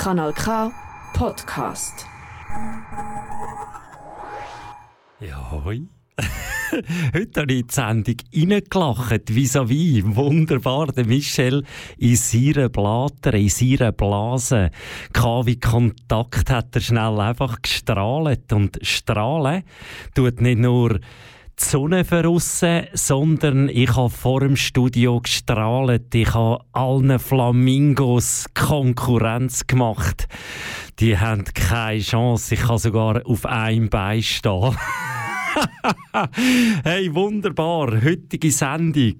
Kanal K Podcast. Ja, hoi. Heute habe ich die Sendung reingelacht, vis-à-vis. Wunderbar, der Michel in seiner Blatter, in seiner Blase. KW Kontakt hat er schnell einfach gestrahlt. Und strahlen tut nicht nur die Sonne verrissen, sondern ich habe vor dem Studio gestrahlt. Ich habe allen Flamingos Konkurrenz gemacht. Die haben keine Chance. Ich kann sogar auf einem Bein stehen. hey, wunderbar. Heutige Sendung.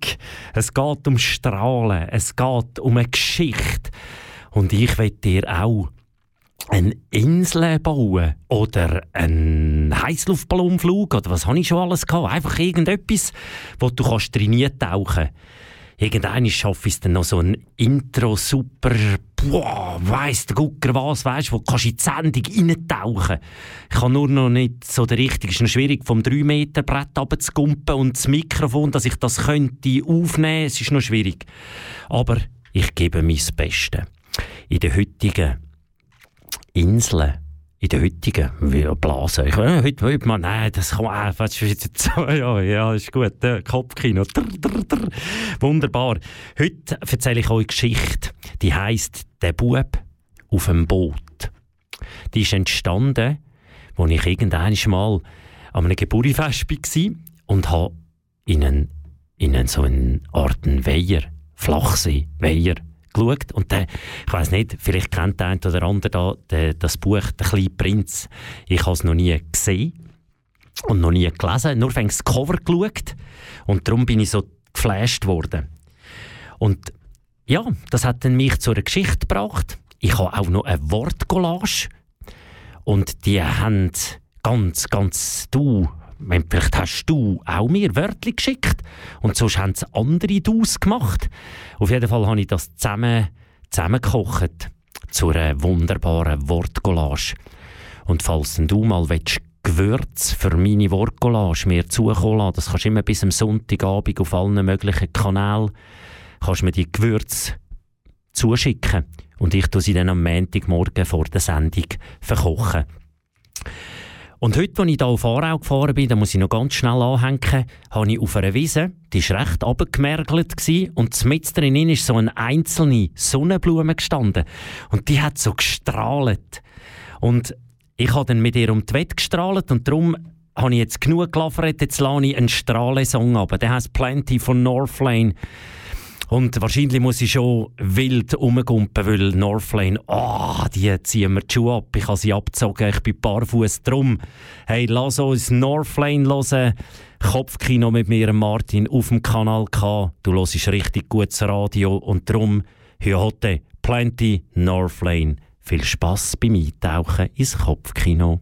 Es geht um Strahlen. Es geht um eine Geschichte. Und ich will dir auch eine Insel bauen oder einen Heißluftballonflug oder was habe ich schon alles gehabt? Einfach irgendetwas, wo du kannst trainieren tauchen. Irgendwann schaffe ich es dann noch so ein Intro super, boah, weiss der Gucker was, weißt, wo du in die Sendung reintauchen. Ich kann nur noch nicht so der richtige, ist noch schwierig, vom 3 Meter Brett runterzugumpen und das Mikrofon, dass ich das könnte aufnehmen, es ist noch schwierig. Aber ich gebe mein Bestes. In der heutigen Inseln, in der heutigen wie Blase. Ich, äh, heute, heute mal, nein, das kann man, äh, ja, ja, ist gut, äh, Kopfkino. Drr, drr, drr. Wunderbar. Heute erzähle ich euch eine Geschichte, die heisst «Der Bub auf dem Boot». Die ist entstanden, als ich irgendwann mal an einem Geburtstagsfest war und habe in einen, in einen so eine Art Weiher, Flachsee, Weiher, geschaut. Und der, ich weiß nicht, vielleicht kennt der eine oder andere da, der, das Buch «Der kleine Prinz». Ich habe es noch nie gesehen und noch nie gelesen, nur fängt das Cover geschaut. Und darum bin ich so geflasht worden. Und ja, das hat dann mich zu einer Geschichte gebracht. Ich habe auch noch eine Wortcollage. Und die haben ganz, ganz du vielleicht hast du auch mir Wörter geschickt und sonst haben es andere Daus gemacht. Auf jeden Fall habe ich das zusammen, zusammengekocht zu einer wunderbaren Wortcollage. Und falls du mal willst, Gewürz für meine Wortcollage mir zukommen lassen, das kannst du immer bis am Sonntagabend auf allen möglichen Kanälen, kannst mir die Gewürze zuschicken und ich tue sie dann am Montagmorgen vor der Sendung verkochen. Und heute, als ich hier auf Aarau gefahren bin, da muss ich noch ganz schnell anhängen, habe ich auf einer Wiese, die war recht abgemergelt und mit drin ist so eine einzelne Sonnenblume gestanden. Und die hat so gestrahlt. Und ich habe dann mit ihr um die Wette gestrahlt und darum habe ich jetzt genug gelaufen, jetzt lasse ich einen Strahlesong ab. Der heißt Plenty von Northlane. Und wahrscheinlich muss ich schon wild rumgumpen, weil Northlane, ah, oh, die ziehen mir die Schuhe ab. Ich habe sie abgezogen, ich bin barfuß drum. Hey, lass uns Northlane hören. Kopfkino mit mir, Martin, auf dem Kanal K. Du hörst richtig gutes Radio und drum heute Plenty Northlane. Viel Spass beim Eintauchen ins Kopfkino.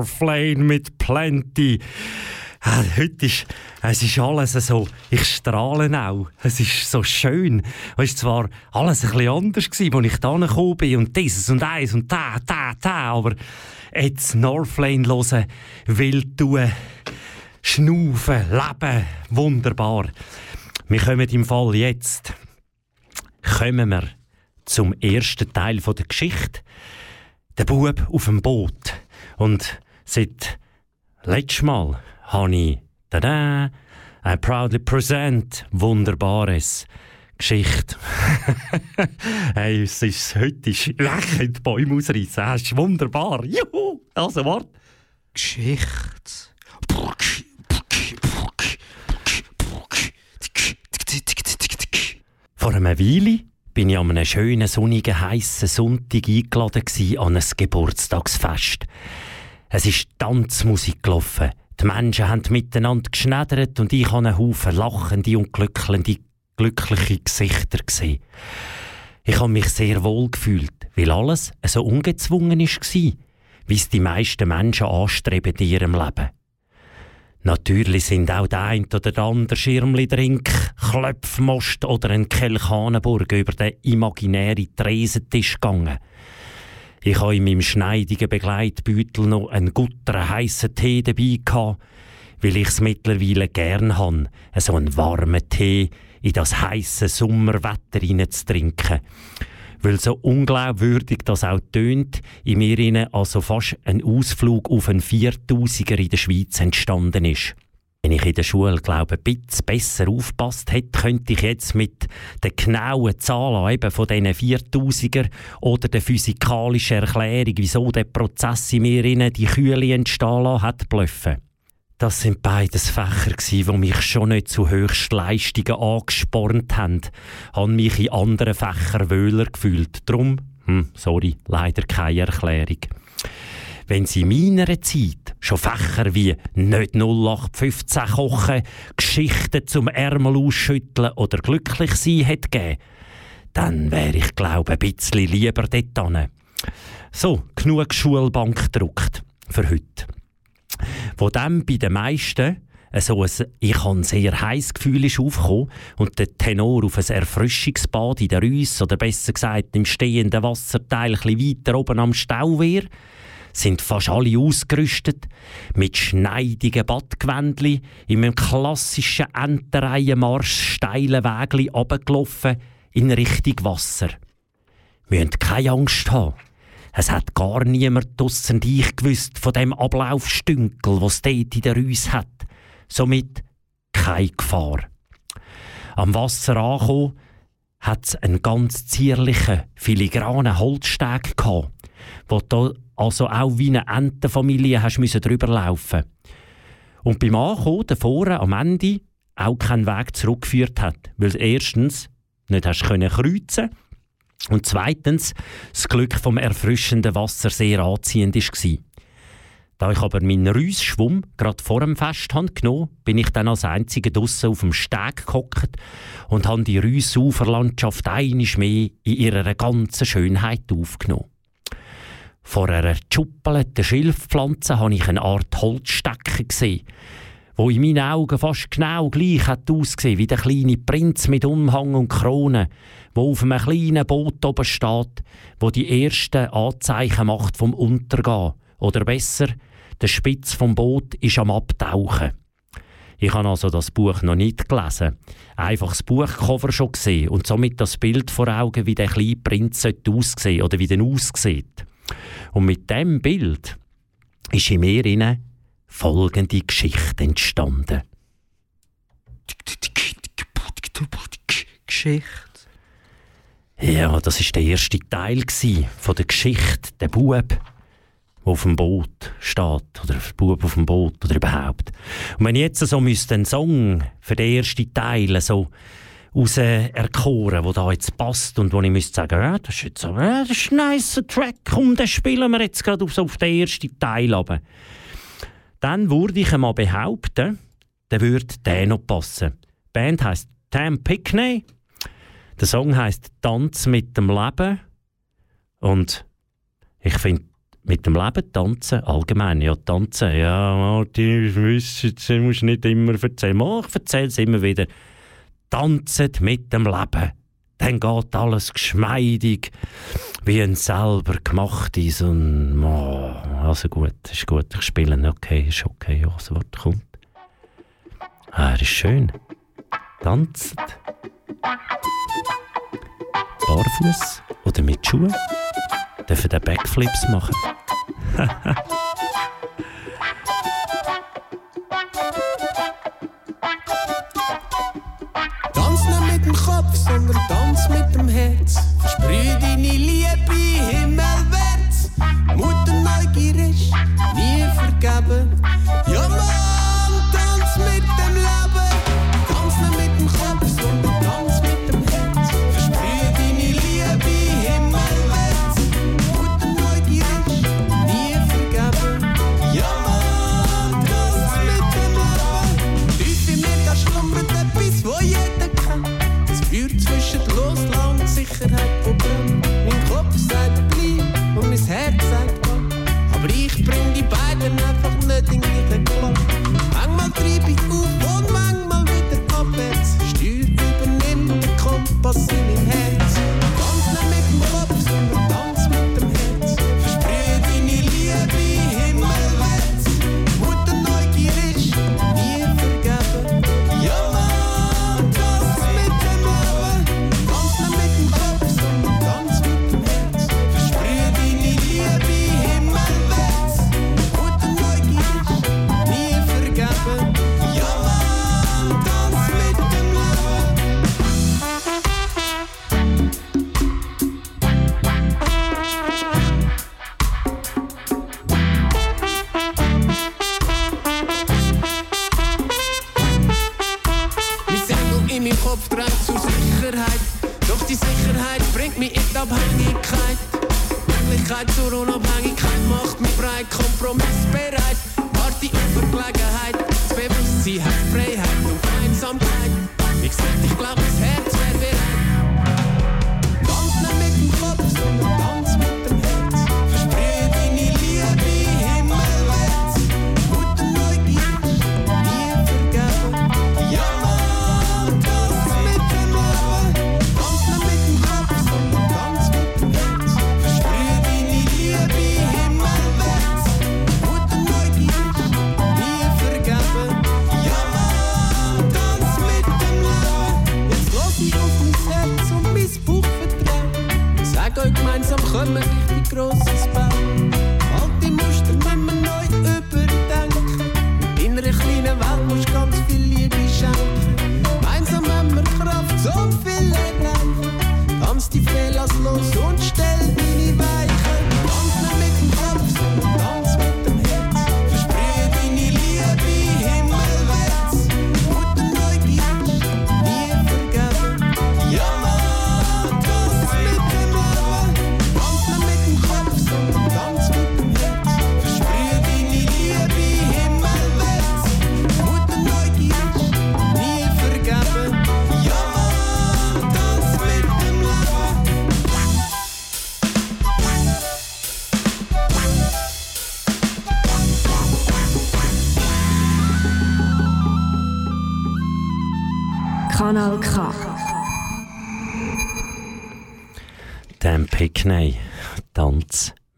Northlane mit Plenty. Ah, heute ist, es ist alles so, ich strahle auch. Es ist so schön. Es war zwar alles ein bisschen anders gewesen, als ich da gekommen bin und dieses und eins und da, da, da, aber jetzt Northlane hören, wild tun, schnaufen, leben, wunderbar. Wir kommen im Fall jetzt, kommen wir zum ersten Teil der Geschichte. Der Bub auf dem Boot. Und seit letztem Mal habe ich tada, I proudly present wunderbares Geschichte. hey, es ist heute ist lächelnd die Bäume ausreißen. Es ist wunderbar. Juhu! Also, warte. Geschichte. Vor einer Weile bin ich an einem schönen, sonnigen, heißen Sonntag eingeladen an ein Geburtstagsfest. Es ist Tanzmusik gelaufen. Die Menschen haben miteinander geschneddert und ich habe einen Haufen lachende und glückliche, glückliche Gesichter gesehen. Ich habe mich sehr wohl gefühlt, weil alles so ungezwungen war, wie es die meisten Menschen anstreben in ihrem Leben. Natürlich sind auch der ein oder der andere Schirmli-Drink, Klöpfmost oder ein Kelchanenburg über den imaginären Tresentisch gegangen. Ich habe in meinem schneidigen Begleitbeutel noch einen gutteren heissen Tee dabei gehabt, weil ich es mittlerweile gern habe, so einen warmen Tee in das heiße Sommerwetter trinken weil so unglaubwürdig das auch tönt, in mir also fast ein Ausflug auf einen 4000er in der Schweiz entstanden ist. Wenn ich in der Schule, glaube ich, ein bisschen besser aufpasst hätte, könnte ich jetzt mit den genauen Zahlen eben von diesen 4000er oder der physikalischen Erklärung, wieso der Prozess in mir innen die Kühle entstehen lassen hat, blöffen. Das sind beides Fächer, die mich schon nicht zu Höchstleistungen angespornt haben. Haben mich in anderen Fächern wöhler gefühlt. Drum, hm, sorry, leider keine Erklärung. Wenn sie in meiner Zeit schon Fächer wie nicht 0815 kochen, Geschichten zum Ärmel ausschütteln oder glücklich sein hätte gegeben, dann wäre ich, glaube ein bisschen lieber dort So, genug Schulbank gedruckt für heute. Wo dann bei den meisten so ein, ich habe ein sehr heißes Gefühl ist aufgekommen und der Tenor auf ein Erfrischungsbad in der Rüss oder besser gesagt im stehenden Wasserteil ein weiter oben am Stauwehr sind fast alle ausgerüstet mit schneidigen Badgewändli in einem klassischen Entenreihenmarsch steilen Wägli runtergelaufen in Richtung Wasser. Wir müssen keine Angst haben. Es hat gar niemand draussen dich gewusst von dem Ablaufstünkel, was dort in der Rüs hat. Somit keine Gefahr. Am Wasser angekommen, hat es einen ganz zierlichen, filigranen Holzsteg gehabt, wo also auch wie eine Entenfamilie müssen drüber laufen. Und beim Ankommen, davor am Ende, auch keinen Weg zurückgeführt hat, weil erstens nicht hast können kreuzen und zweitens, das Glück vom erfrischenden Wasser sehr anziehend war. Da ich aber meinen Reusschwumm gerade vor dem Fest genommen bin ich dann als Einziger draussen auf dem Steg gehockt und habe die Reusuferlandschaft einisch mehr in ihrer ganzen Schönheit aufgenommen. Vor einer geschuppelten Schilfpflanze habe ich eine Art Holzstecken gesehen, wo in meinen Augen fast genau gleich hat ausgesehen wie der kleine Prinz mit Umhang und Krone, wo auf einem kleinen Boot oben steht, wo die ersten Anzeichen macht vom Untergehen. Oder besser, der Spitz vom Boot ist am Abtauchen. Ich habe also das Buch noch nicht gelesen, einfach das Buchcover schon gesehen und somit das Bild vor Augen, wie der kleine Prinz aussehen oder wie der aussieht. Und mit dem Bild ist in mir folgende Geschichte entstanden. Geschichte. Ja, das ist der erste Teil von der Geschichte, der Bub, der auf dem Boot steht oder der Bub auf dem Boot oder überhaupt. Und wenn ich jetzt so müsste einen Song für den ersten Teil so raus erkoren, wo da jetzt passt und wo ich müsste sagen, ja, das ist jetzt so, ja, das ist ein nicer Track, komm, den spielen wir jetzt gerade auf, auf den ersten Teil runter. Dann würde ich einmal behaupten, der würde der noch passen. Die Band heisst Tam Pickney, der Song heisst Tanz mit dem Leben und ich finde, mit dem Leben tanzen, allgemein, ja, tanzen, ja, Martin, ich wüsste, du musst nicht immer erzählen, oh, ich erzähle es immer wieder tanzet mit dem Leben. Dann geht alles geschmeidig, wie ein selber gemacht ist. Und, oh, also gut, ist gut, ich spiele, okay, ist okay, ja, das Wort kommt. Ah, das ist schön. Tanzt. Barfuß oder mit Schuhen dürfen den Backflips machen. vet. Sprüh deine Liebe, Himmel wird. Mutter neugierig, nie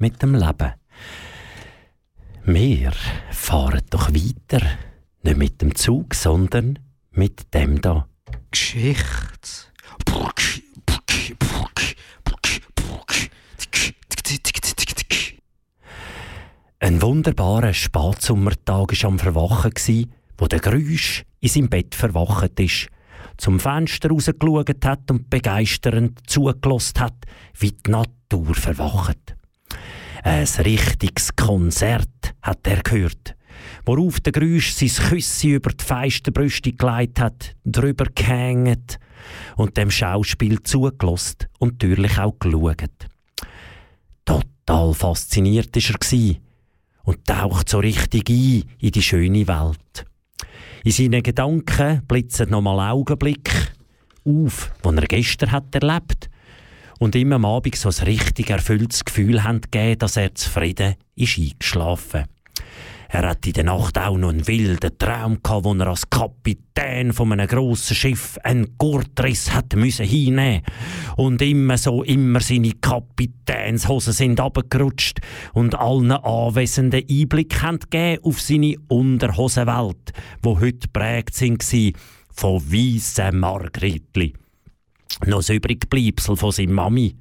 mit dem Leben. Wir fahren doch weiter, nicht mit dem Zug, sondern mit dem da. Geschichte. Ein wunderbarer Spatsommertag war am Verwachen, wo der Grüsch in seinem Bett verwacht ist, zum Fenster rausgeschaut hat und begeisternd zugelost hat, wie die Natur verwacht. Ein richtiges Konzert, hat er gehört. Worauf der Grüsch sein Küsse über die feisten Brüste gelegt hat, drüber gehängt und dem Schauspiel zugelost und natürlich auch geschaut. Total fasziniert war er und taucht so richtig ein in die schöne Welt. In seinen Gedanken blitzt nochmal Augenblick auf, den er gestern hat erlebt und ihm am Abend so ein richtig erfülltes Gefühl haben gegeben, dass er zufrieden ist eingeschlafen. Er hat in der Nacht auch noch einen wilden Traum gehabt, wo er als Kapitän von einem grossen Schiff einen Gurtriss hinnehmen und immer so immer seine Kapitänshosen sind abgerutscht und allen Anwesenden Einblick gegeben auf seine Unterhosenwelt, wo heute prägt sind von weißen Margritli. Noch das Übrigbleibsel von seiner Mami.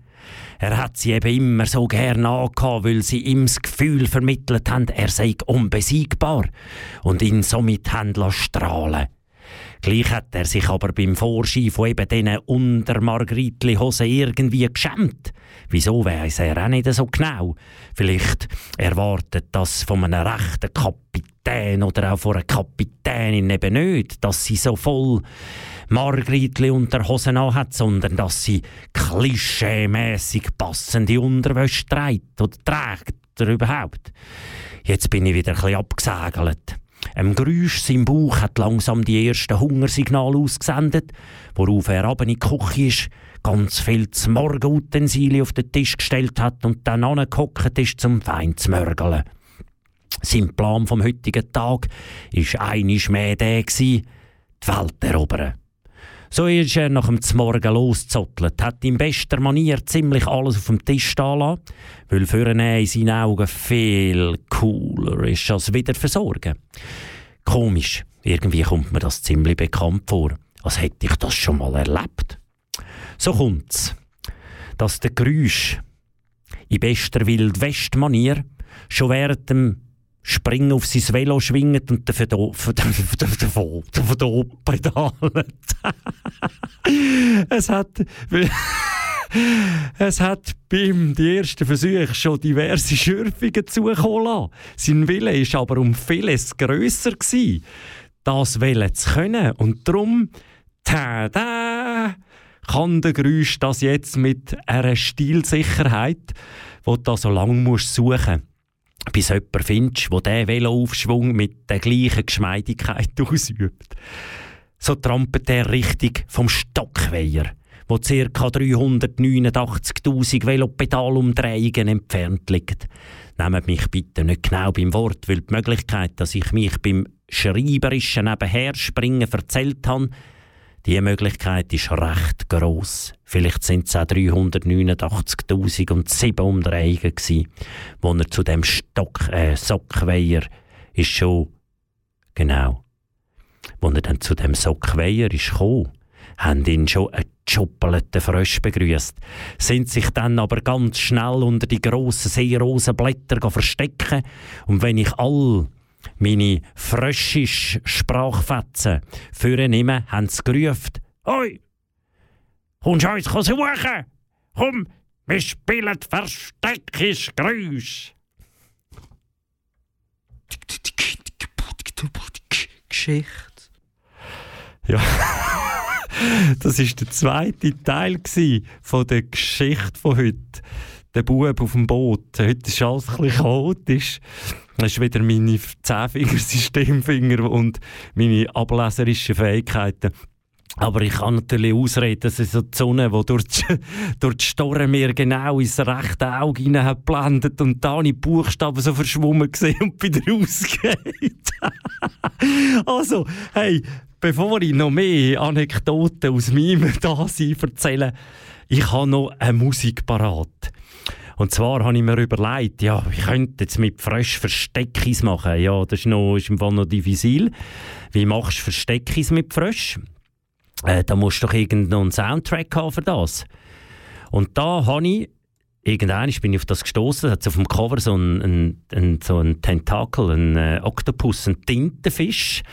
Er hat sie eben immer so gern angehabt, weil sie ihm das Gefühl vermittelt haben, er sei unbesiegbar und ihn somit haben strahlen Gleich hat er sich aber beim Vorschein von eben diesen Untermargritli-Hosen irgendwie geschämt. Wieso weiss er auch nicht so genau. Vielleicht erwartet das von einem rechten Kapitän oder auch von einer Kapitänin eben nicht, dass sie so voll Margritli unter Hosen hat, sondern dass sie klischeemässig passende Unterwäsche trägt oder trägt oder überhaupt. Jetzt bin ich wieder ein bisschen abgesegelt. Ein Geräusch sein Bauch hat langsam die ersten Hungersignale ausgesendet, worauf er ab in die Küche ist, ganz viel Morgenutensilien auf den Tisch gestellt hat und dann angehockt ist zum Fein zu mörgeln. Sein Plan vom heutigen Tag war einisch mehr der, die Welt erobern. So ist er nach dem Morgen losgezottelt, hat in bester Manier ziemlich alles auf dem Tisch stehen lassen, weil für ihn in seinen Augen viel cooler ist als wieder versorgen. Komisch, irgendwie kommt mir das ziemlich bekannt vor, als hätte ich das schon mal erlebt. So kommt's, dass der Geräusch in bester Wildwest-Manier schon während dem springen auf sein Velo schwingen und dafür davon pedalen. es hat es hat beim ersten Versuchen schon diverse Schürfungen zukommen lassen. Sein Wille war aber um vieles grösser. Gewesen, das Wille zu können. Und darum, tada, kann der Geräusch das jetzt mit einer Stilsicherheit, die du so lange musst suchen bis jemand findest, der diesen Veloaufschwung mit der gleichen Geschmeidigkeit ausübt. So trampelt er richtig vom Stockweiher, wo ca. 389.000 Velopedalumdrehungen entfernt liegt. Nehmt mich bitte nicht genau beim Wort, weil die Möglichkeit, dass ich mich beim schreiberischen Nebenherspringen verzählt habe, die Möglichkeit ist recht gross. Vielleicht sind es auch 389.007 Umdrehungen gewesen, wo er zu dem Stock, äh, Sockweiher ist schon, genau, wo er dann zu dem Sockweiher ist gekommen, haben ihn schon ein geschoppelten Frösch begrüßt, sind sich dann aber ganz schnell unter die grossen Seerosenblätter verstecken und wenn ich all meine fröschisch Sprachfetzen vornehmen, haben sie gerufen, «Hoi, kommst du uns suchen? Komm, wir spielen Versteckis Geräusch!» Geschichte. Ja, das ist der zweite Teil von der Geschichte von heute. Der Bub auf dem Boot. Heute ist alles ein bisschen chaotisch. Das ist wieder meine Zehnfinger, Systemfinger und meine ableserischen Fähigkeiten. Aber ich kann natürlich ausreden, dass es so die Sonne, die durch die, durch die Storre mir genau ins rechte Auge hinein hat geblendet und da die Buchstaben so verschwommen gesehen und wieder rausgeht. also, hey, bevor ich noch mehr Anekdoten aus meinem Dasein erzähle, ich habe noch eine Musik parat. Und zwar habe ich mir überlegt, ja, ich könnte jetzt mit Frösch Versteckis machen. Ja, das ist, noch, ist im Fall noch diffizil. Wie machst du Versteckis mit Frösch? Äh, da musst du doch irgendeinen Soundtrack haben für das. Und da habe ich irgendwann bin ich auf das gestoßen, hat auf dem Cover so ein, ein, ein, so ein Tentakel, ein äh, Oktopus, ein Tintenfisch.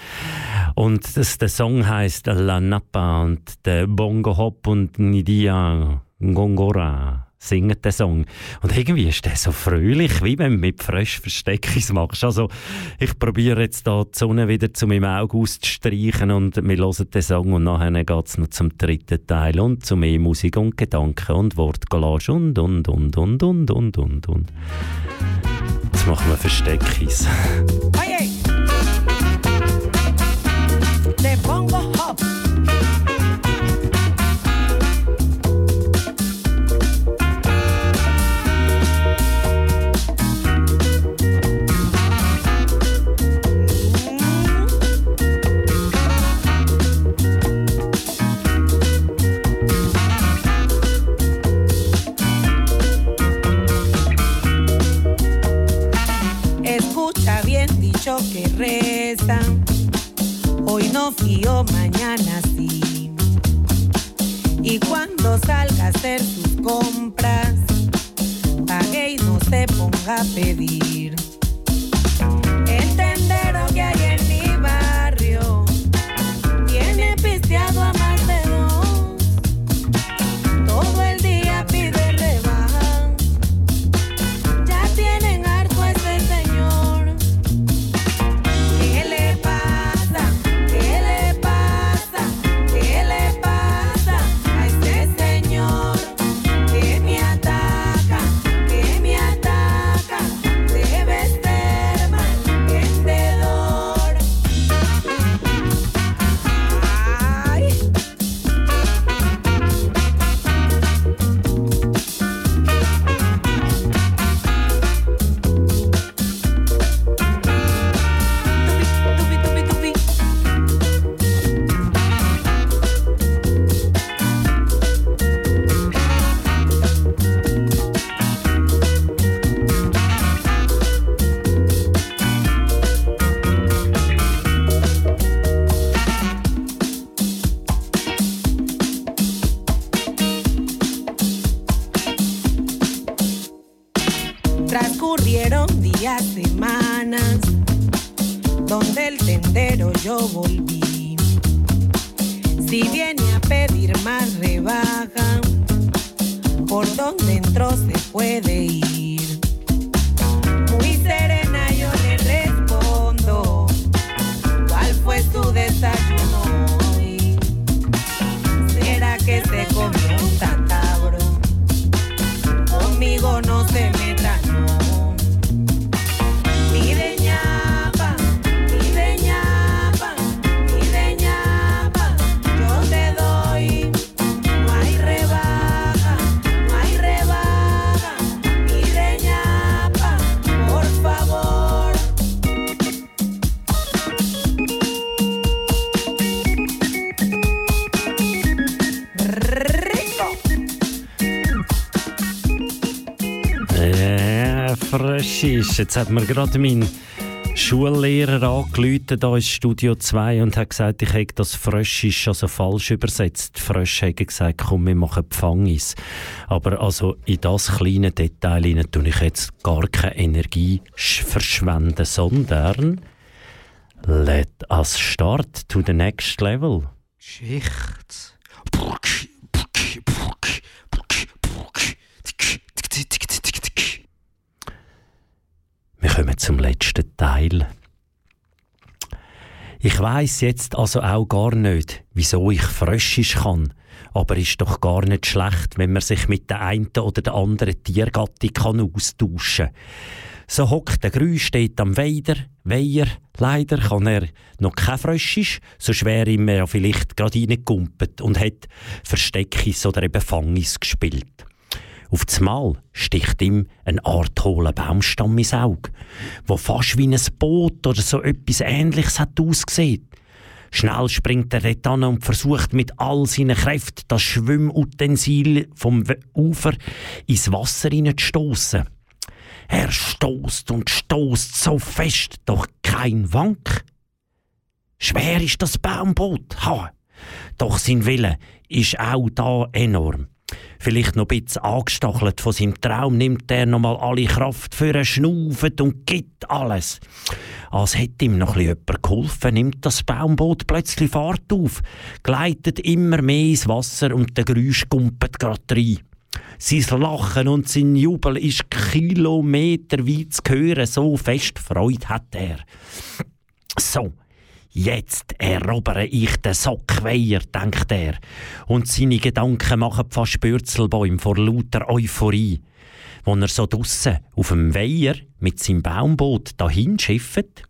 Und das, der Song heißt La Napa und der Bongo Hop und Nidia Ngongora singen den Song. Und irgendwie ist der so fröhlich, wie wenn du mit frisch Versteckis machst. Also, ich probiere jetzt da die Sonne wieder zu meinem Auge auszustreichen und wir hören den Song und nachher geht es noch zum dritten Teil und zu mehr Musik und Gedanken und Wortcollage und, und, und, und, und, und, und, und. Jetzt machen wir Versteckis. Fiesta. Hoy no fío, mañana sí. Y cuando salga a hacer sus compras, pague y no se ponga a pedir. El tendero que hay ist. Jetzt hat mir gerade mein Schullehrer angerufen, da ist Studio 2 und hat gesagt, ich hätte das Fröschisch also falsch übersetzt. Frösch hätte gesagt, komm, wir machen Pfangis. Aber also in das kleine Detail hinein tue ich jetzt gar keine Energie sch- verschwenden, sondern let us start to the next level. Geschichte. Wir kommen zum letzten Teil. Ich weiß jetzt also auch gar nicht, wieso ich fröschisch kann. Aber ist doch gar nicht schlecht, wenn man sich mit der einen oder der anderen Tiergattung kann austauschen. So hockt der Grü steht am Weider, Weiher. Leider kann er noch kein Fröschisch, sonst wäre ihm ja vielleicht gerade reingekumpelt und hat Versteckis oder eben Fangis gespielt. Auf das Mal sticht ihm eine Art hohler Baumstamm ins Auge, wo fast wie ein Boot oder so etwas Ähnliches hat ausgesehen. Schnell springt er dort an und versucht mit all seinen Kräften das Schwimmutensil vom Ufer ins Wasser hineinzustossen. Er stoßt und stoßt so fest, doch kein Wank. Schwer ist das Baumboot, ha. Doch sein Wille ist auch da enorm. Vielleicht noch ein bisschen angestachelt von seinem Traum, nimmt er nochmal alle Kraft für einen Schnaufen und gibt alles. Als hätte ihm noch jemand geholfen, nimmt das Baumboot plötzlich Fahrt auf, gleitet immer mehr ins Wasser und der Geräusch kumpelt grad rein. Sein Lachen und sein Jubel ist kilometerweit zu hören, so fest Freude hat er. So, jetzt erobere ich den Sockweiher, denkt er. Und seine Gedanken machen fast Bürzelbäume vor lauter Euphorie. Wo er so draussen auf dem Weiher mit seinem Baumboot dahin schifft,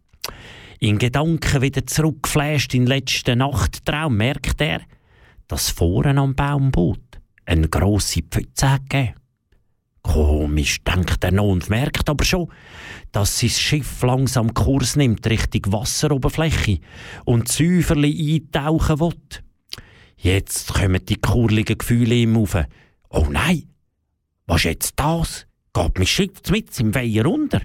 in Gedanken wieder zurückflasht in den letzten Nachttraum, merkt er, dass vorne am Baumboot eine grosse Pfütze gegeben. Komisch, denkt er noch und merkt aber schon, dass sein Schiff langsam Kurs nimmt Richtung Wasseroberfläche und Säuferli eintauchen will. Jetzt kommen die kurligen Gefühle ihm auf. Oh nein, was ist jetzt das? Geht mein Schiff mit im Weiher unter?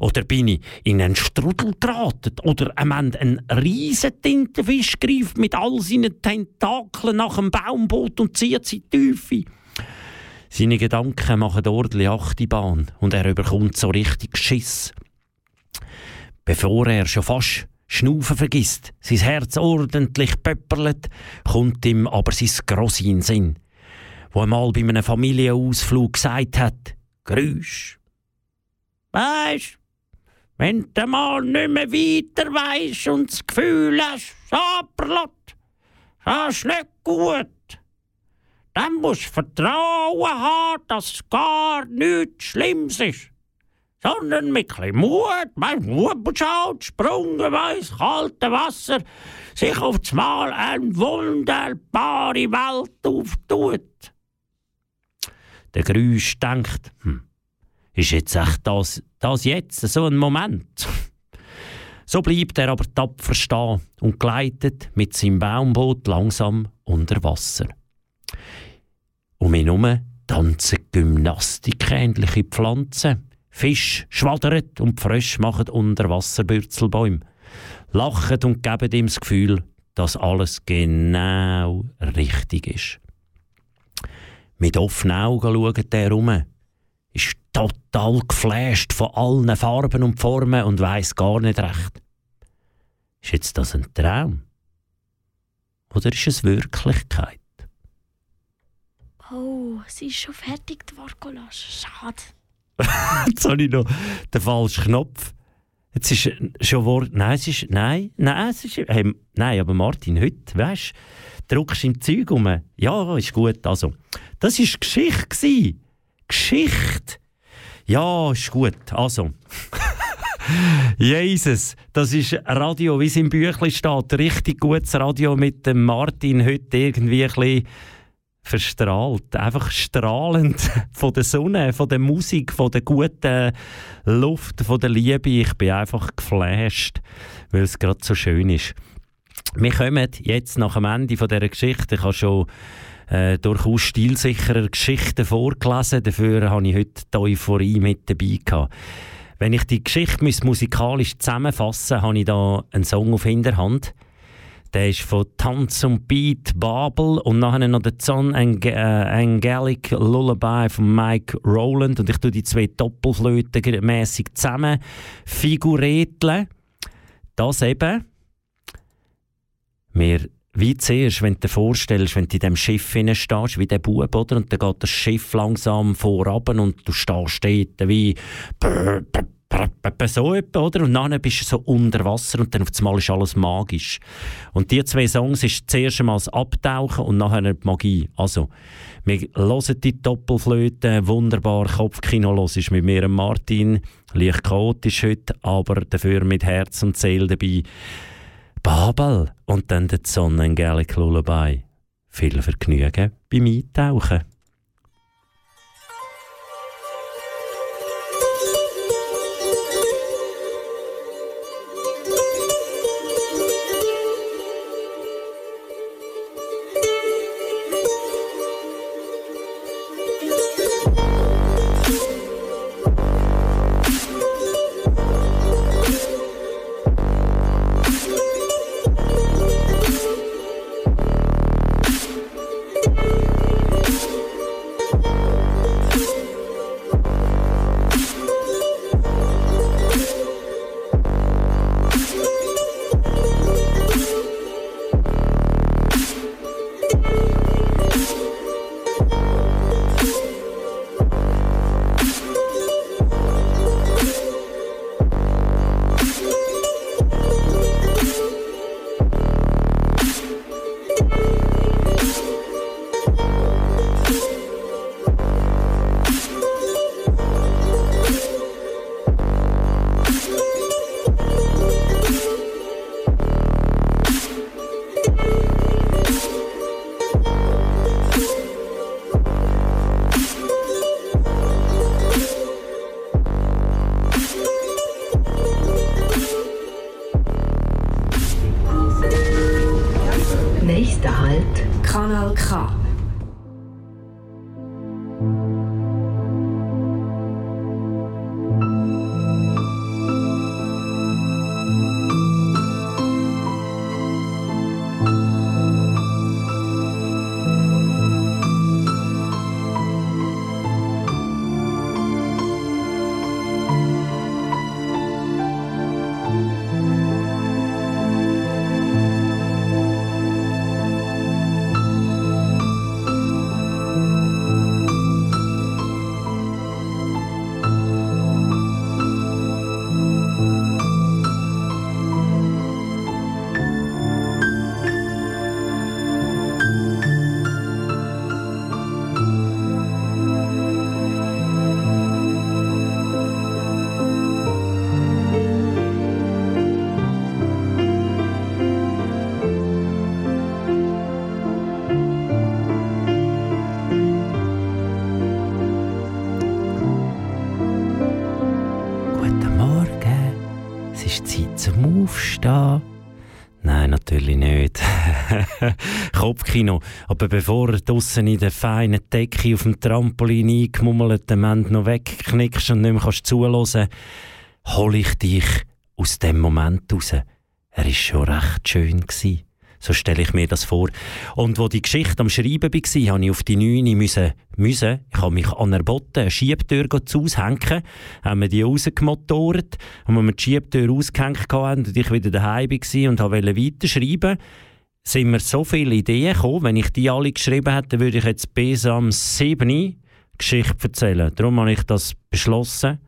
Oder bin ich in einen Strudel geraten? Oder am Ende ein riesen Tintenfisch greift mit all seinen Tentakeln nach dem Baumboot und zieht sie in die Tiefe? Seine Gedanken machen ordentlich Achtibahn und er überkommt so richtig Schiss. Bevor er schon fast Schnaufen vergisst, sein Herz ordentlich pöpperlet, kommt ihm aber sein Grossi in den Sinn, wo einmal bei einem Familienausflug gesagt hat, Grüß. Weisst, wenn du mal nicht mehr weiter weisst und das Gefühl hast, Saberlot, das ist nicht gut, dann musst du Vertrauen haben, dass gar nichts Schlimmes ist. Sondern mit ein Mut, weißt, Mut schaut, sprungen weiss, kalte Wasser, sich auf das Mal eine wunderbare Welt auftut. Der Grüsch denkt, hm, ist jetzt echt das, das jetzt so ein Moment? So bleibt er aber tapfer stehen und gleitet mit seinem Baumboot langsam unter Wasser. Um ihn herum tanzen gymnastikähnliche Pflanzen. Fisch schwadert und Frösche machen Unterwasserbürzelbäume. Lachen und geben ihm das Gefühl, dass alles genau richtig ist. Mit offenen Augen schaut er herum, ist total geflasht von allen Farben und Formen und weiß gar nicht recht. Ist jetzt das ein Traum? Oder ist es Wirklichkeit? Oh, sie ist schon fertig, die Vorkolas. Schade. Jetzt habe ich noch den falschen Knopf. Jetzt ist schon Wort. Nein, es ist. Nein, nein, es ist. Hey, nein, aber Martin, heute, weißt du, druckst im Zeug um. Ja, ist gut. Also, das war Geschichte. Gewesen. Geschichte. Ja, ist gut. Also. Jesus, das ist Radio, wie es im Büchlein steht. Richtig gutes Radio mit dem Martin heute irgendwie ein bisschen verstrahlt, einfach strahlend von der Sonne, von der Musik, von der guten Luft, von der Liebe. Ich bin einfach geflasht, weil es gerade so schön ist. Wir kommen jetzt nach dem Ende von dieser Geschichte. Ich habe schon äh, durchaus stilsicherer Geschichten vorgelesen. Dafür habe ich heute die Euphorie mit dabei gehabt. Wenn ich die Geschichte musikalisch zusammenfassen habe ich da einen Song auf Hinterhand. Der ist von Tanz und Beat Babel und nachher noch der Son Ang äh, Angelic Lullaby von Mike Rowland und ich tue die zwei Doppelflöten mäßig zusammen figureteln. Das eben. Wir wie zuerst, wenn du dir vorstellst, wenn du in diesem Schiff stehst, wie der Bub, oder? Und dann geht das Schiff langsam vorab und du stehst dort wie so etwa, oder? Und dann bist du so unter Wasser und dann auf einmal ist alles magisch. Und die zwei Songs ist zuerst einmal das Abtauchen und nachher die Magie. Also, wir hören die Doppelflöte, wunderbar Kopfkino los ist mit mir Martin, leicht chaotisch heute, aber dafür mit Herz und Seele dabei. Babel und dann der Sonnengelic Lullaby. Viel Vergnügen beim Eintauchen. Kopfkino. Aber bevor du draussen in der feinen Decke auf dem Trampolin eingemummelten Moment noch wegknickst und nicht mehr kannst zuhören, hole ich dich aus dem Moment raus. Er war schon recht schön. Gewesen. So stelle ich mir das vor. Und wo die Geschichte am Schreiben war, habe ich auf die Neune müssen, müssen. Ich habe mich an der Botte eine Schiebtür aushängen, haben wir die rausgemotort. Und wenn wir die Schiebtür ausgehängt haben und ich wieder daheim war und wollte weiterschreiben, sind mir so viele Ideen gekommen. Wenn ich die alle geschrieben hätte, würde ich jetzt bis am 7. Geschichte erzählen. Darum habe ich das beschlossen.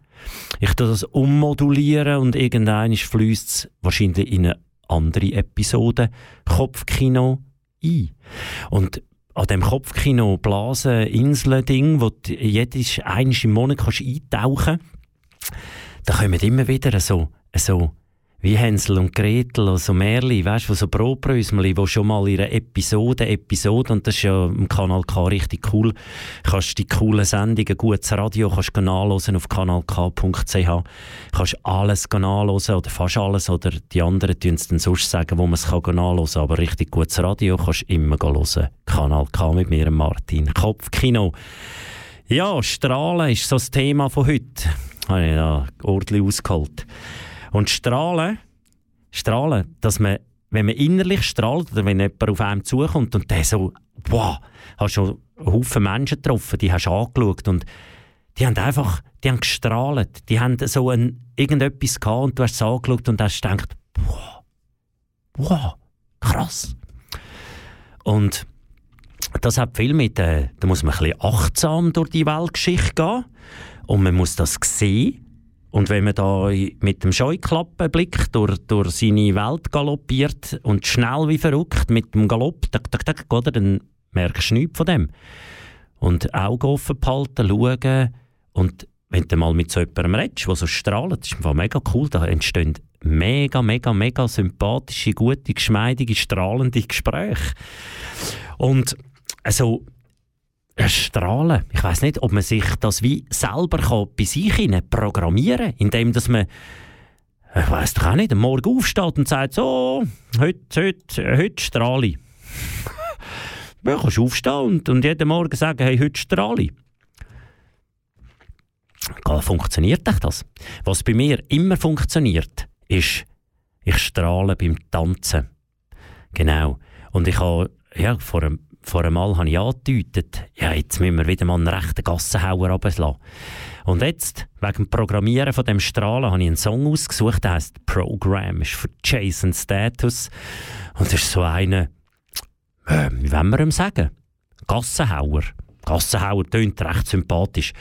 Ich das ummodulieren und irgendwann fließt es wahrscheinlich in eine andere Episoden Kopfkino ein. Und an dem Kopfkino Blasen Inseln Ding, wo jedes eines im Monat kannst eintauchen, da kommen immer wieder so, so wie Hänsel und Gretel, also Märli, weißt du, so Brotbrösmeli, wo schon mal ihre Episode, Episode, und das ist ja im Kanal K richtig cool, kannst die coolen Sendungen, gutes Radio, kannst du nachhören auf kanalk.ch, kannst alles nachhören, oder fast alles, oder die anderen tun es dann sonst sagen, wo man es kann nachhören, aber richtig gutes Radio kannst du immer hören. Kanal K mit mir, Martin. Kopfkino. Ja, Strahlen ist so das Thema von heute. Habe ich da ordentlich ausgeholt. Und Strahlen, Strahlen, dass man, wenn man innerlich strahlt oder wenn jemand auf einem zukommt und der so, wow, hast schon Haufen Menschen getroffen, die hast du angeschaut und die haben einfach, die haben gestrahlt, die haben so ein, irgendetwas gehabt und du hast es angeschaut und hast gedacht, wow, wow, krass. Und das hat viel mit, äh, da muss man ein bisschen achtsam durch die Weltgeschichte gehen und man muss das sehen und wenn man da mit dem Scheuklappenblick durch, durch seine Welt galoppiert und schnell wie verrückt mit dem Galopp, tak, tak, tak, oder, dann merkst du nichts von dem. Und Augen offen behalten, schauen und wenn du mal mit so jemandem redest, der so strahlt, ist einfach mega cool, da entstehen mega, mega, mega sympathische, gute, geschmeidige, strahlende Gespräche. Und also Strahlen. Ich weiß nicht, ob man sich das wie selber kann bei sich programmieren kann, indem dass man ich weiß doch auch nicht, am Morgen aufsteht und sagt, so, heute, heute, heute strahle ich. ja, kannst aufstehen und, und jeden Morgen sagen, hey, heute strahle ich. Funktioniert das? Was bei mir immer funktioniert, ist, ich strahle beim Tanzen. Genau. Und ich habe ja, vor einem vor einmal habe ich angedeutet, ja, jetzt müssen wir wieder mal einen rechten Gassenhauer runterlassen. Und jetzt, wegen dem Programmieren von dem Strahlen, habe ich einen Song ausgesucht, der heißt Program, ist für Jason Status. Und das ist so eine, äh, wie wollen wir ihm sagen? Gassenhauer. Gassenhauer tönt recht sympathisch.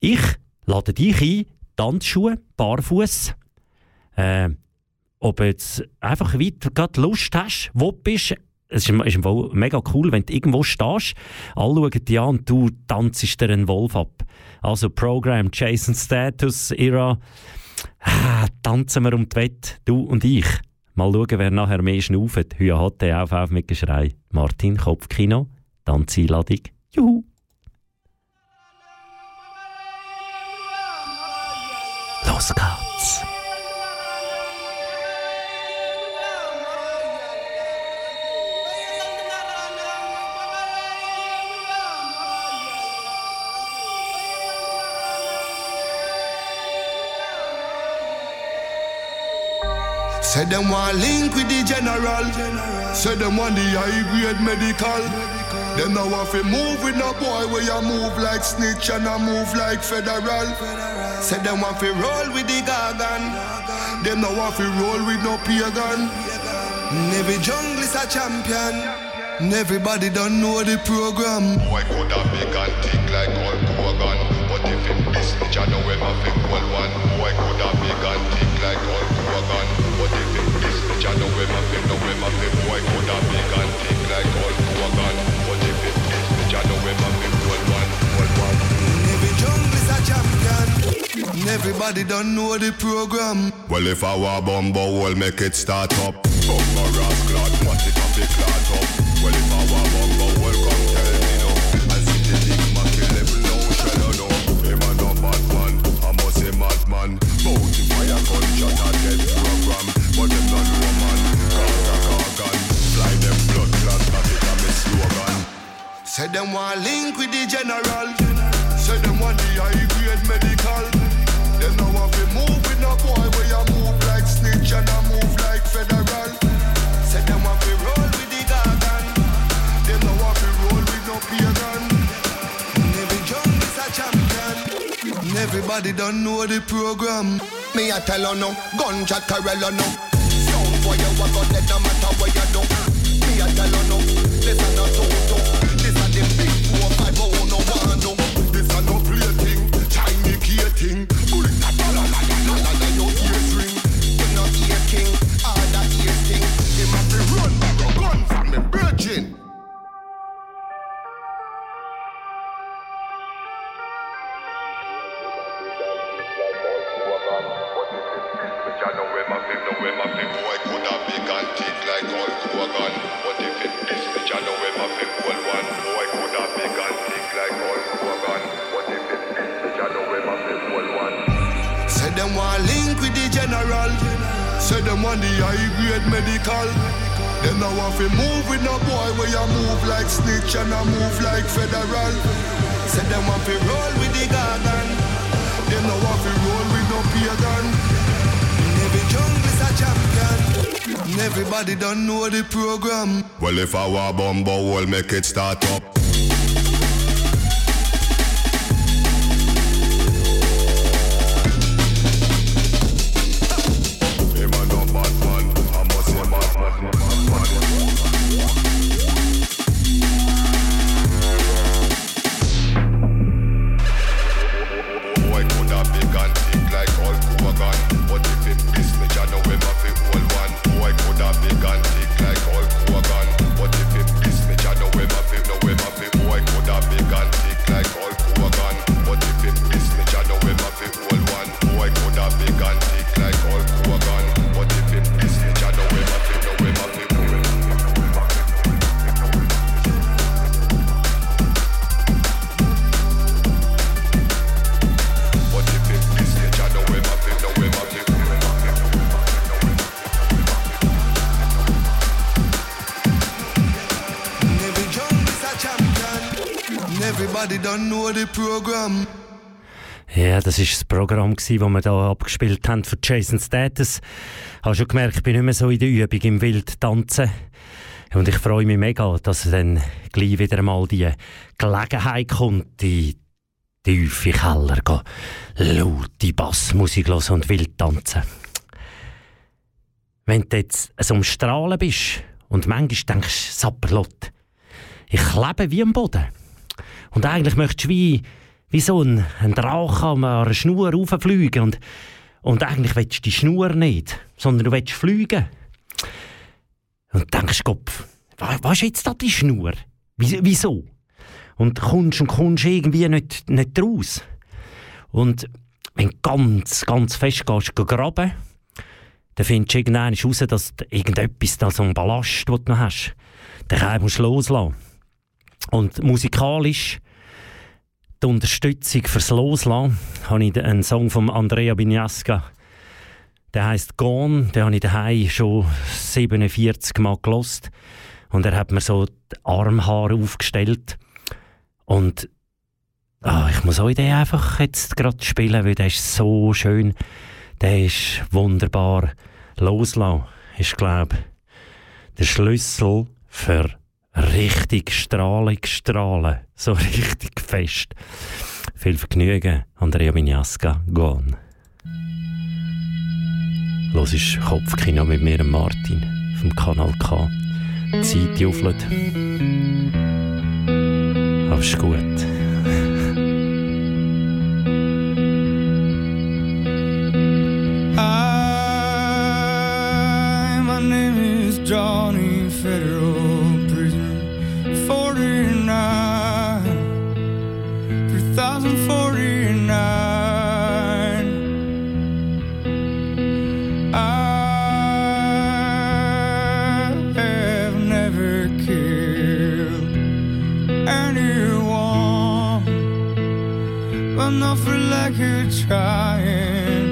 Ich lade dich ein, Tanzschuhe, barfuß. Äh, ob jetzt einfach weiter Lust hast, wo du bist, es ist, ist mega cool, wenn du irgendwo stehst, alle schauen dich an und du tanzt dir einen Wolf ab. Also Programm, Jason Status, Era, ah, tanzen wir um die Wette, du und ich. Mal schauen, wer nachher mehr schnauft. Hüa hat auf, auf mit Geschrei. Martin, Kopfkino, Tanzeinladung. Juhu! Los geht's! Say them want link with the general. Say them want the high grade medical. Them now want to move with no boy where you move like snitch and I move like federal. Say them want to roll with the gargan. Them now want to roll with no pagan. Every jungle is a champion. Everybody don't know the program. Boy could have big and thick like Hulk Hogan But if this bitch I know him a fi cool one Boy could have big and thick like Hulk Hogan what they think. I know where my pimp, where my pimp Boy, could I big and thick like all to a gun. What they think. I know where my pimp One, one, one, one. Every jungle a champion. And everybody don't know the program. Well, if I were bumbo, we'll make it start up. Fire gunshot and dead program. Say them want link with the general. Say them want the high grade medical. Boy where move like snitch and move like federal. Say them want roll with the roll with no pagan. Is a champion. Everybody don't know the program. Me a tell her no, gunja Carella no. Sound boy you a go dead no matter what you do. Me a tell her no, this a no Say them want link with the general. Say them want the high grade medical. Them now want to move with no boy where you move like snitch and I move like federal. Say them want to roll with the garden. Them now want to roll with no pagan. Every jungle is a champion. Everybody don't know the program. Well, if I were bumbo, we'll make it start up. Ja, das war das Programm, das wir hier abgespielt haben für Jason Status. Ich habe schon gemerkt, ich bin nicht mehr so in der Übung im Wildtanzen. Und ich freue mich mega, dass dann gleich wieder einmal die Gelegenheit kommt, in tiefe Keller gehen, laute Bassmusik hören und wild tanzen. Wenn du jetzt so am Strahlen bist und manchmal denkst, Sapperlot, ich lebe wie am Boden. Und eigentlich möchtest du wie, wie so ein, ein Drache an einer Schnur rauffliegen. Und, und eigentlich willst du die Schnur nicht, sondern du willst fliegen. Und denkst, Kopf, was, ist jetzt da die Schnur? Wie- Wieso? Und kommst und kommst irgendwie nicht, nicht raus. Und wenn du ganz, ganz fest gehst, geh graben, dann findest du irgendwann raus, dass irgendetwas, da so ein Ballast, den du noch hast, den musst du loslassen. Und musikalisch, die Unterstützung fürs Loslassen, habe ich einen Song von Andrea Bignasca. Der heißt Gone. Den habe ich daheim schon 47 Mal gelost. Und er hat mir so die Armhaare aufgestellt. Und ah, ich muss euch den einfach jetzt gerade spielen, weil der ist so schön. Der ist wunderbar. Loslassen ist, glaube ich, der Schlüssel für richtig strahlig strahlen. So richtig fest. Viel Vergnügen, Andrea Mignasca, Gone. Los ist Kopfkino mit mir, Martin, vom Kanal K. Zeit jufelt. Aber ist gut. Hi, my name is Johnny But not for lack of trying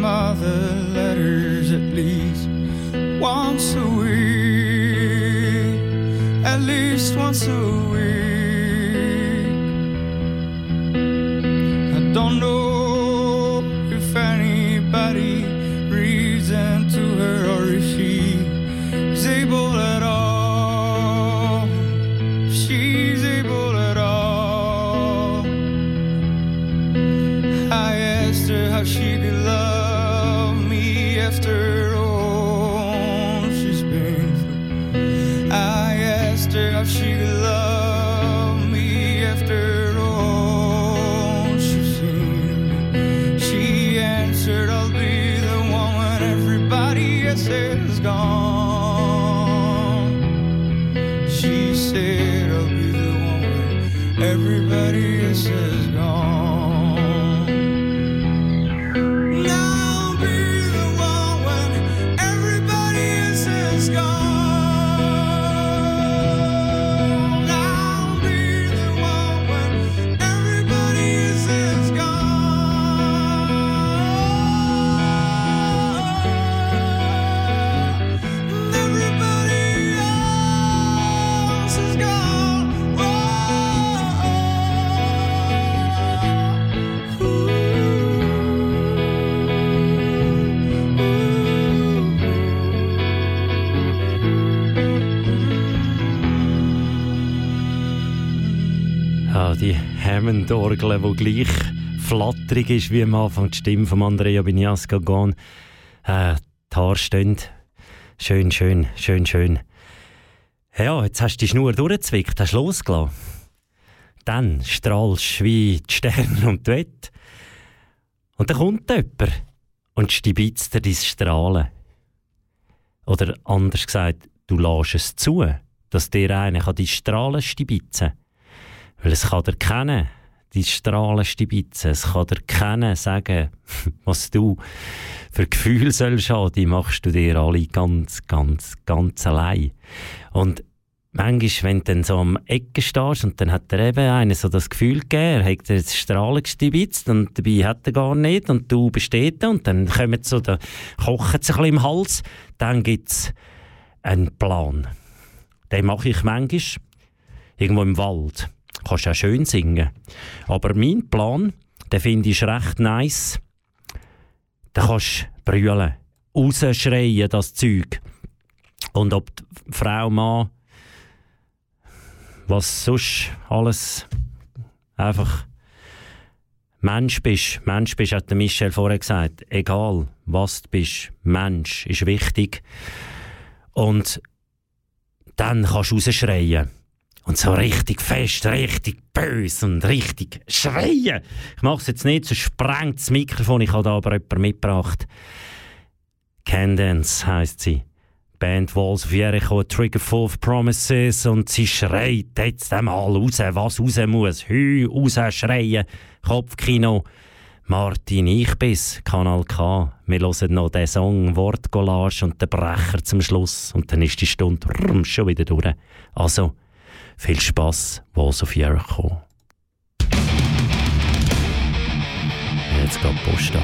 mother letters at least once a week, at least once a week. Hammond-Orgel, die gleich flatterig ist wie am Anfang die Stimme von Andrea Bignasca gehen. Äh, die Haare stehen. Schön, schön, schön, schön. Ja, jetzt hast du die Schnur durchgezwickt, hast losgelassen. Dann strahlst du wie die Sterne und die Wette. Und dann kommt jemand und stibitzt dir dein Strahlen. Oder anders gesagt, du lässt es zu, dass dir einer dein Strahlen stibitzen kann. Weil es kann dir kennen, die Strahlen stibitzen. Es kann dir kennen sagen, was du für Gefühle sollst haben. Die machst du dir alle ganz, ganz, ganz allein. Und manchmal, wenn du dann so am Ecken stehst und dann hat er eben einen so das Gefühl gegeben, er hat dir Strahlen gestibitzt und dabei hat er gar nicht und du besteht und dann kommen so, da kochen sie ein bisschen im Hals. Dann gibt es einen Plan. Den mache ich manchmal irgendwo im Wald. Kannst auch schön singen. Aber mein Plan, den finde ich recht nice. Da kannst du brüllen, rausschreien, das Zeug. Und ob Frau, Mann, was sonst alles einfach Mensch bist. Mensch bist, hat Michel vorher gesagt. Egal, was du bist, Mensch ist wichtig. Und dann kannst du rausschreien. Und so richtig fest, richtig böse und richtig schreien. Ich mache es jetzt nicht, so sprengt das Mikrofon. Ich habe da aber jemanden mitgebracht. Candence heisst sie. Band Walls of Jericho, Trigger Full of Promises und sie schreit jetzt einmal raus, was raus muss. Hü, raus schreien, Kopfkino. Martin, ich bis Kanal K. Wir hören noch den Song Wortcollage und den Brecher zum Schluss. Und dann ist die Stunde schon wieder durch. Also, viel Spass, Walls of Jericho. Jetzt geht die Post ab.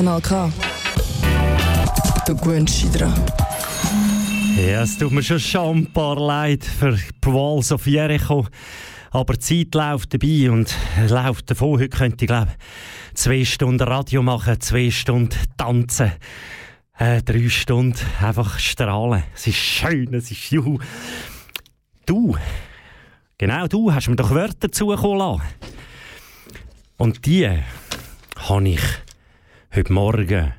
Kanal K. Du gewöhnst dich dran. Ja, es tut mir schon schambar leid für die Wahl auf Jericho. Aber die Zeit läuft dabei und läuft davon. Heute könnte ich, glaube zwei Stunden Radio machen, zwei Stunden tanzen, äh, drei Stunden einfach strahlen. Es ist schön, es ist juhu. Du, genau du, hast mir doch Wörter zukommen lassen. Und die habe ich heute Morgen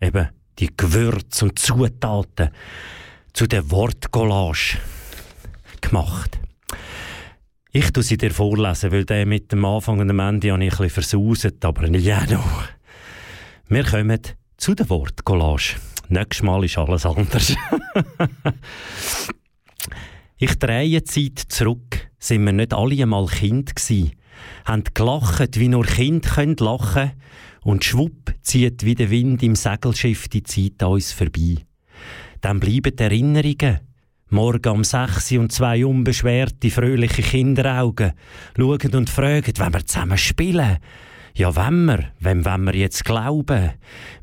eben die Gewürze und Zutaten zu der Wortcollage gemacht. Ich tue sie dir vorlesen, weil der mit dem Anfang und dem Ende habe ich ein bisschen versauset, aber nicht noch. Wir kommen zu der Wortcollage. Nächstes Mal ist alles anders. ich drehe die Zeit zurück, sind wir nicht alle einmal Kind gsi, haben gelacht, wie nur Kind können lachen und schwupp zieht wie der Wind im Segelschiff die Zeit an uns vorbei. Dann bleiben die Erinnerungen, Morgen um sechs und zwei unbeschwerte, fröhliche Kinderaugen schauen und fragen, wenn wir zusammen spielen. Ja, wenn wir, wenn wir jetzt glauben?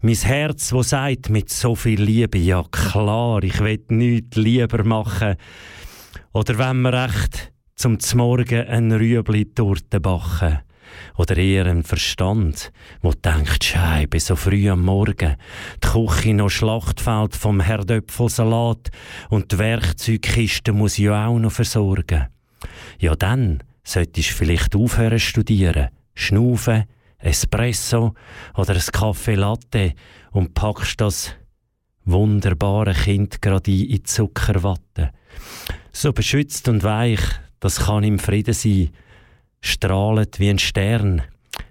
Mein Herz, wo sagt mit so viel Liebe, ja klar, ich will nichts lieber machen. Oder wenn wir echt zum Zmorgen ein Rüebli Torte. Oder eher ein Verstand, wo denkt, Scheibe, so früh am Morgen, die Küche noch Schlachtfeld vom Herdöpfelsalat und die Werkzeugkiste muss ja auch noch versorgen. Ja, dann solltest du vielleicht aufhören studieren, schnaufen, Espresso oder ein Kaffee Latte und packst das wunderbare Kind gerade in die Zuckerwatte. So beschützt und weich, das kann im Frieden sein, strahlet wie ein Stern.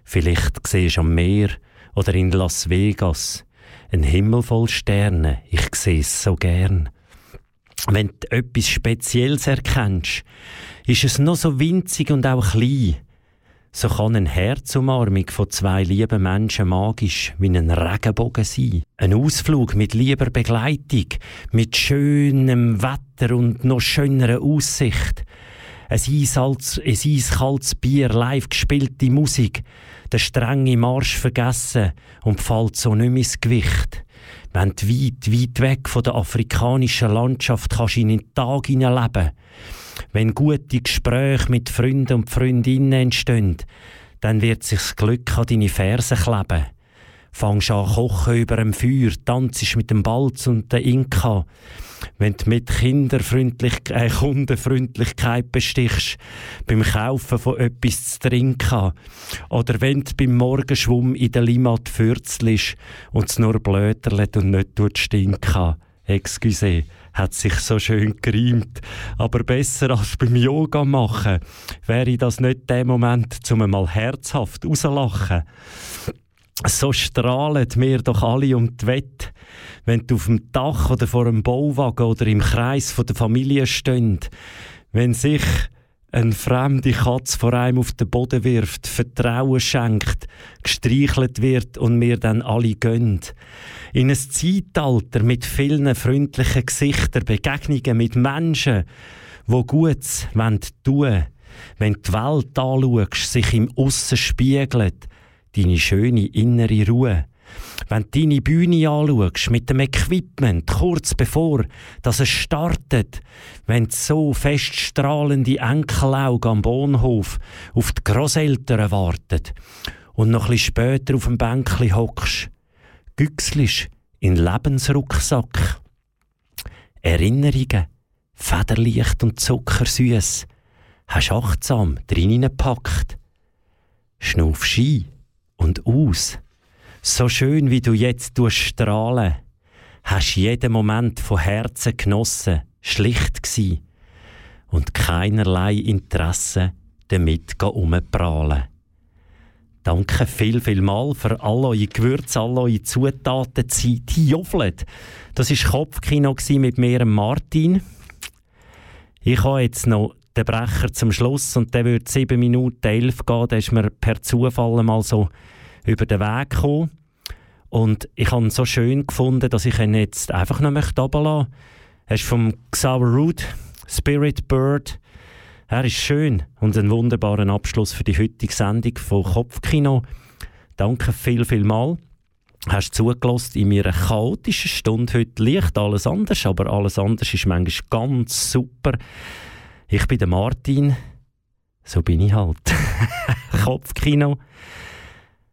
Vielleicht siehst am Meer oder in Las Vegas ein Himmel voll Sterne. Ich sehe es so gern. Wenn du etwas Spezielles erkennst, ist es noch so winzig und auch klein. So kann eine Herzumarmung von zwei lieben Menschen magisch wie ein Regenbogen sein. Ein Ausflug mit lieber Begleitung, mit schönem Wetter und noch schönerer Aussicht ein, eiskaltes Bier, live gespielte Musik, der strenge Marsch vergessen und fällt so nicht mehr ins Gewicht. Wenn du weit, weit weg von der afrikanischen Landschaft kannst in den Tag hineinleben wenn gute Gespräche mit Freunden und Freundinnen entstehen, dann wird sich das Glück an deine Fersen kleben. Fangst an kochen über dem Feuer, tanzst mit dem Balz und der Inka. Wenn du mit Kinderfreundlich äh, Kundenfreundlichkeit bestichst, beim Kaufen von etwas zu trinken, oder wenn du beim Morgenschwumm in der Limat fürzlisch und es nur blöterlet und nicht tut stinken. Excuse, hat sich so schön gereimt. Aber besser als beim Yoga machen, wäre das nicht der Moment, zum mal herzhaft rauslachen. So strahlen wir doch alle um die Wette, wenn du auf dem Dach oder vor einem Bauwagen oder im Kreis von der Familie stehst, wenn sich eine fremde Katze vor einem auf den Boden wirft, Vertrauen schenkt, gestreichelt wird und mir dann alle gönnt. In ein Zeitalter mit vielen freundlichen Gesichtern, Begegnungen mit Menschen, wo Gutes tun wenn du die Welt anschaust, sich im Aussen spiegelt, deine schöne innere Ruhe. Wenn du deine Bühne anschaust, mit dem Equipment, kurz bevor dass es startet, wenn du so fest strahlende Enkelaugen am Bahnhof auf die Grosseltern wartet und noch ein später auf dem Bänkli hockst, güchslisch in Lebensrucksack. Erinnerungen, Federlicht und Zuckersüß, hast achtsam drin gepackt. Schnuff Ski und aus. So schön wie du jetzt strahlen, hast jeden Moment von Herzen genossen, schlicht gsi und keinerlei Interesse damit umprahlen. Danke viel, viel mal für all eure Gewürze, all eure Zutaten, die joffeln. Das war Kopfkino mit mir, Martin. Ich habe jetzt noch den Brecher zum Schluss und der wird 7 Minuten 11 gehen. Da ist mir per Zufall mal so über den Weg gekommen. Und ich habe ihn so schön gefunden, dass ich ihn jetzt einfach noch möchte runterlassen möchte. Er ist vom Xaver Root, Spirit Bird. Er ist schön und ein wunderbarer Abschluss für die heutige Sendung von Kopfkino. Danke viel, viel mal. hast zugelassen in meiner chaotischen Stunde heute. Liegt alles anders, aber alles anders ist manchmal ganz super. Ich bin der Martin. So bin ich halt. Kopfkino.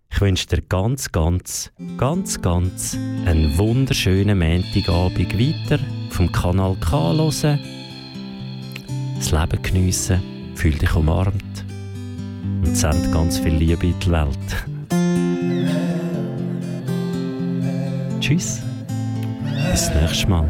Ich wünsche dir ganz, ganz, ganz, ganz einen wunderschönen Montagabend weiter vom Kanal K hören. Das Leben geniessen, fühl dich umarmt und send ganz viel Liebe in die Welt. Tschüss. Bis nächstes Mal.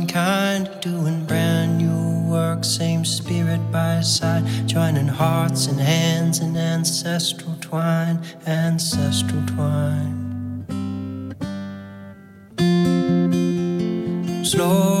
by side, joining hearts and hands in ancestral twine, ancestral twine. Slowly